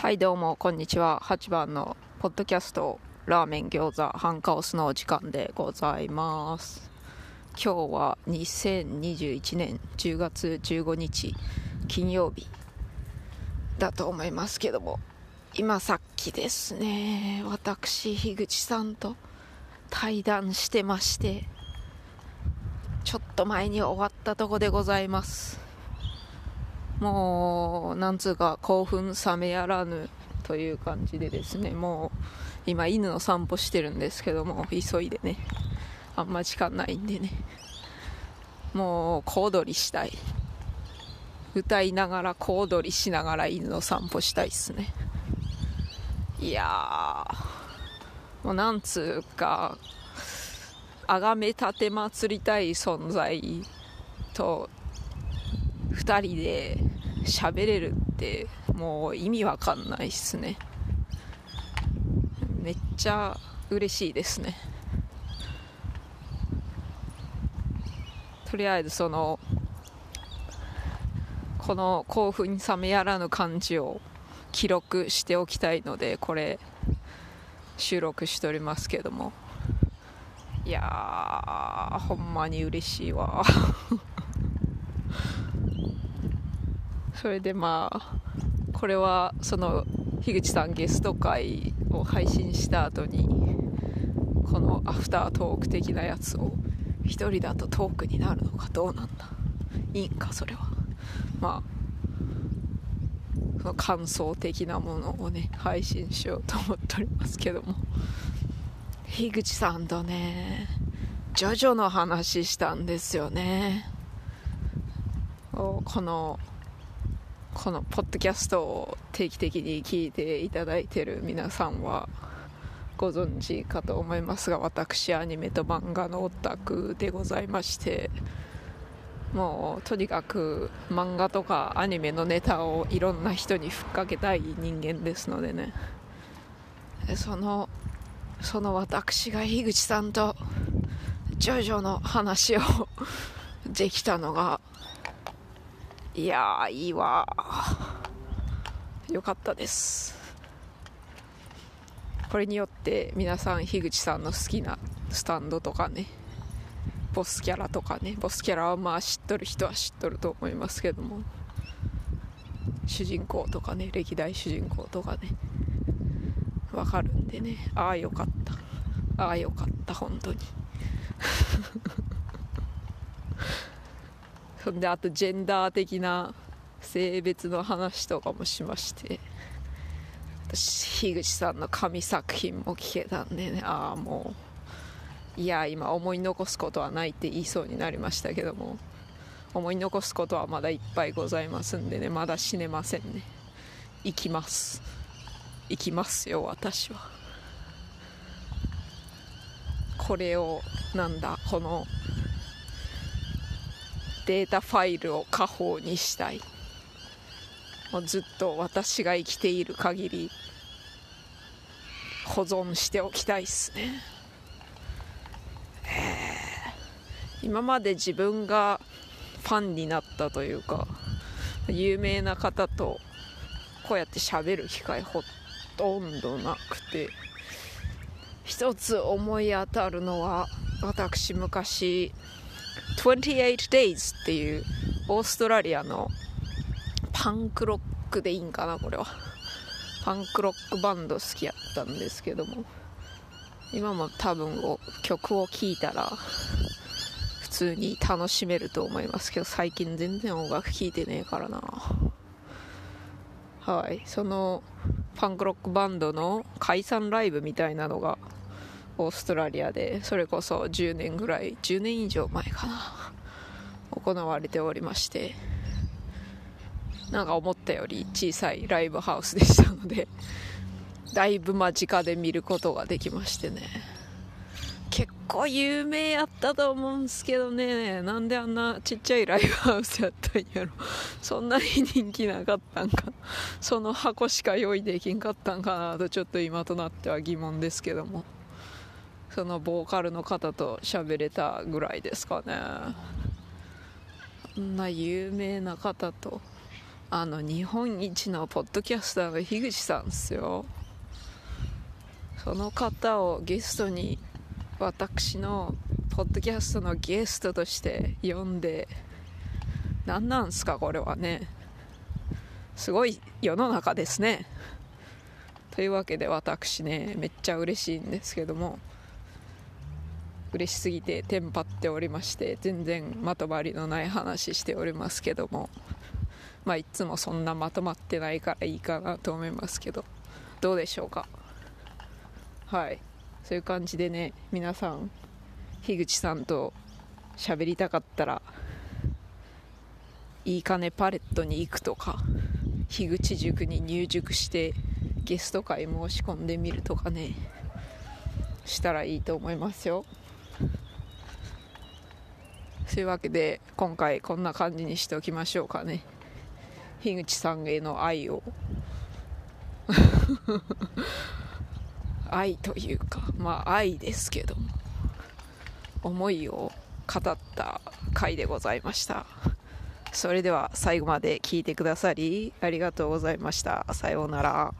はいどうもこんにちは。8番のポッドキャストラーメン餃子ハンカオスのお時間でございます。今日は2021年10月15日金曜日だと思いますけども今さっきですね私樋口さんと対談してましてちょっと前に終わったとこでございます。もうなんつうか興奮冷めやらぬという感じでですねもう今犬の散歩してるんですけども急いでねあんま時間ないんでねもう小躍りしたい。歌いながら小躍りしながら犬の散歩したいっすね。いやもうなんつうかあがめ立てまつりたい存在と2人で喋れるってもう意味わかんないっすね。めっちゃ嬉しいですね。とりあえずそのこの興奮冷めやらぬ感じを記録しておきたいのでこれ収録しておりますけども。いやーほんまに嬉しいわ。それでまあこれはその樋口さんゲスト会を配信した後にこのアフタートーク的なやつを一人だとトークになるのかどうなんだ。いいんかそれは。まあその感想的なものをね配信しようと思っておりますけども。樋口さんとねジョジョの話したんですよね。このこのポッドキャストを定期的に聞いていただいている皆さんはご存知かと思いますが私アニメと漫画のオタクでございましてもうとにかく漫画とかアニメのネタをいろんな人にふっかけたい人間ですのでね。そのその私が樋口さんとジョジョの話をできたのがいやーいいわ。よかったです。これによって皆さん樋口さんの好きなスタンドとかねボスキャラとかねボスキャラはまあ知っとる人は知っとると思いますけども主人公とかね歴代主人公とかねわかるんでね。ああよかった。ああよかった本当に。そ んであとジェンダー的な性別の話とかもしまして。私樋口さんの神作品も聞けたんでね。ああもういや今思い残すことはないって言いそうになりましたけども。思い残すことはまだいっぱいございますんでね。まだ死ねませんね。行きます。行きますよ私は。これをなんだこのデータファイルを家宝にしたい。もうずっと私が生きている限り保存しておきたいっすね。今まで自分がファンになったというか有名な方とこうやって喋る機会ほとんどなくて一つ思い当たるのは私昔28 Days っていうオーストラリアのパンクロックでいいんかなこれは。パンクロックバンド好きやったんですけども。今も多分曲を聴いたら普通に楽しめると思いますけど最近全然音楽聴いてねえからな。はい。そのパンクロックバンドの解散ライブみたいなのがオーストラリアでそれこそ10年ぐらい10年以上前かな行われておりましてなんか思ったより小さいライブハウスでしたのでだいぶ間近で見ることができましてね。結構有名やったと思うんすけどね。なんであんなちっちゃいライブハウスやったんやろ。そんなに人気なかったんか。その箱しか用意できんかったんかなとちょっと今となっては疑問ですけども。そのボーカルの方と喋れたぐらいですかね。あんな有名な方とあの日本一のポッドキャスターの樋口さんですよ。その方をゲストに私のポッドキャストのゲストとして呼んで何なんすかこれはね。すごい世の中ですね。というわけで私ねめっちゃ嬉しいんですけども。嬉しすぎてテンパっておりまして全然まとまりのない話しておりますけどもまあいつもそんなまとまってないからいいかなと思いますけどどうでしょうか？はい。そういう感じでね皆さん樋口さんと喋りたかったらいい金パレットに行くとか樋口塾に入塾してゲスト会申し込んでみるとかねしたらいいと思いますよ。そういうわけで今回こんな感じにしておきましょうかね。樋口さんへの愛を。愛というかまあ愛ですけど思いを語った回でございました。それでは最後まで聞いてくださりありがとうございました。さようなら。